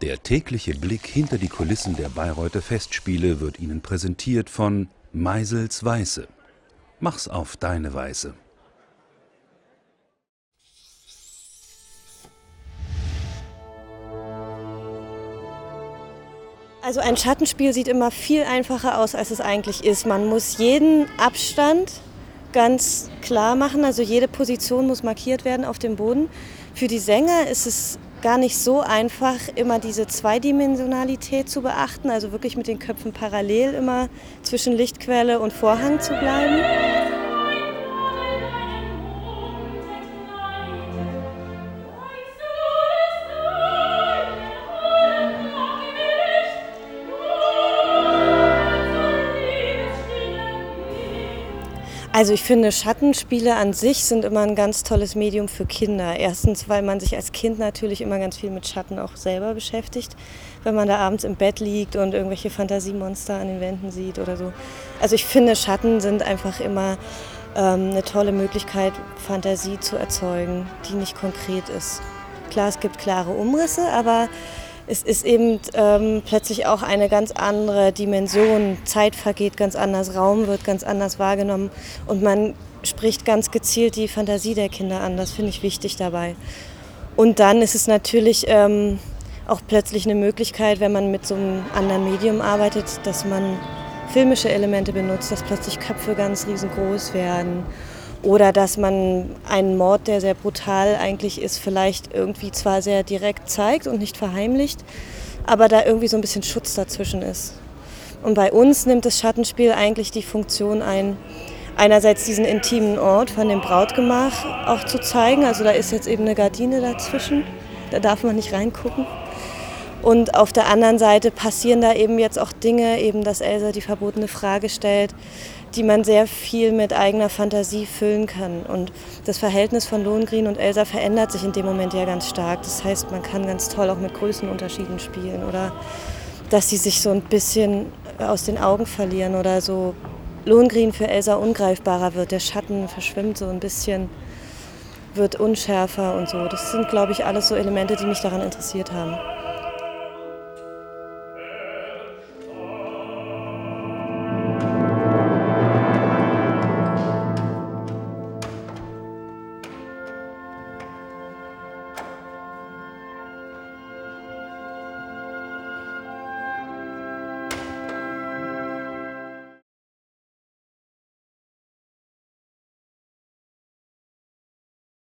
Der tägliche Blick hinter die Kulissen der Bayreuther Festspiele wird Ihnen präsentiert von Meisels Weiße. Mach's auf deine Weise. Also ein Schattenspiel sieht immer viel einfacher aus, als es eigentlich ist. Man muss jeden Abstand ganz klar machen, also jede Position muss markiert werden auf dem Boden. Für die Sänger ist es gar nicht so einfach, immer diese Zweidimensionalität zu beachten, also wirklich mit den Köpfen parallel immer zwischen Lichtquelle und Vorhang zu bleiben. Also ich finde, Schattenspiele an sich sind immer ein ganz tolles Medium für Kinder. Erstens, weil man sich als Kind natürlich immer ganz viel mit Schatten auch selber beschäftigt, wenn man da abends im Bett liegt und irgendwelche Fantasiemonster an den Wänden sieht oder so. Also ich finde, Schatten sind einfach immer ähm, eine tolle Möglichkeit, Fantasie zu erzeugen, die nicht konkret ist. Klar, es gibt klare Umrisse, aber es ist eben ähm, plötzlich auch eine ganz andere Dimension. Zeit vergeht ganz anders, Raum wird ganz anders wahrgenommen und man spricht ganz gezielt die Fantasie der Kinder an. Das finde ich wichtig dabei. Und dann ist es natürlich ähm, auch plötzlich eine Möglichkeit, wenn man mit so einem anderen Medium arbeitet, dass man filmische Elemente benutzt, dass plötzlich Köpfe ganz riesengroß werden oder dass man einen Mord, der sehr brutal eigentlich ist, vielleicht irgendwie zwar sehr direkt zeigt und nicht verheimlicht, aber da irgendwie so ein bisschen Schutz dazwischen ist. Und bei uns nimmt das Schattenspiel eigentlich die Funktion ein, einerseits diesen intimen Ort von dem Brautgemach auch zu zeigen. Also da ist jetzt eben eine Gardine dazwischen, da darf man nicht reingucken. Und auf der anderen Seite passieren da eben jetzt auch Dinge, eben dass Elsa die verbotene Frage stellt, die man sehr viel mit eigener Fantasie füllen kann. Und das Verhältnis von Lohengrin und Elsa verändert sich in dem Moment ja ganz stark. Das heißt, man kann ganz toll auch mit Größenunterschieden spielen oder dass sie sich so ein bisschen aus den Augen verlieren oder so Lohengrin für Elsa ungreifbarer wird. Der Schatten verschwimmt so ein bisschen, wird unschärfer und so. Das sind, glaube ich, alles so Elemente, die mich daran interessiert haben.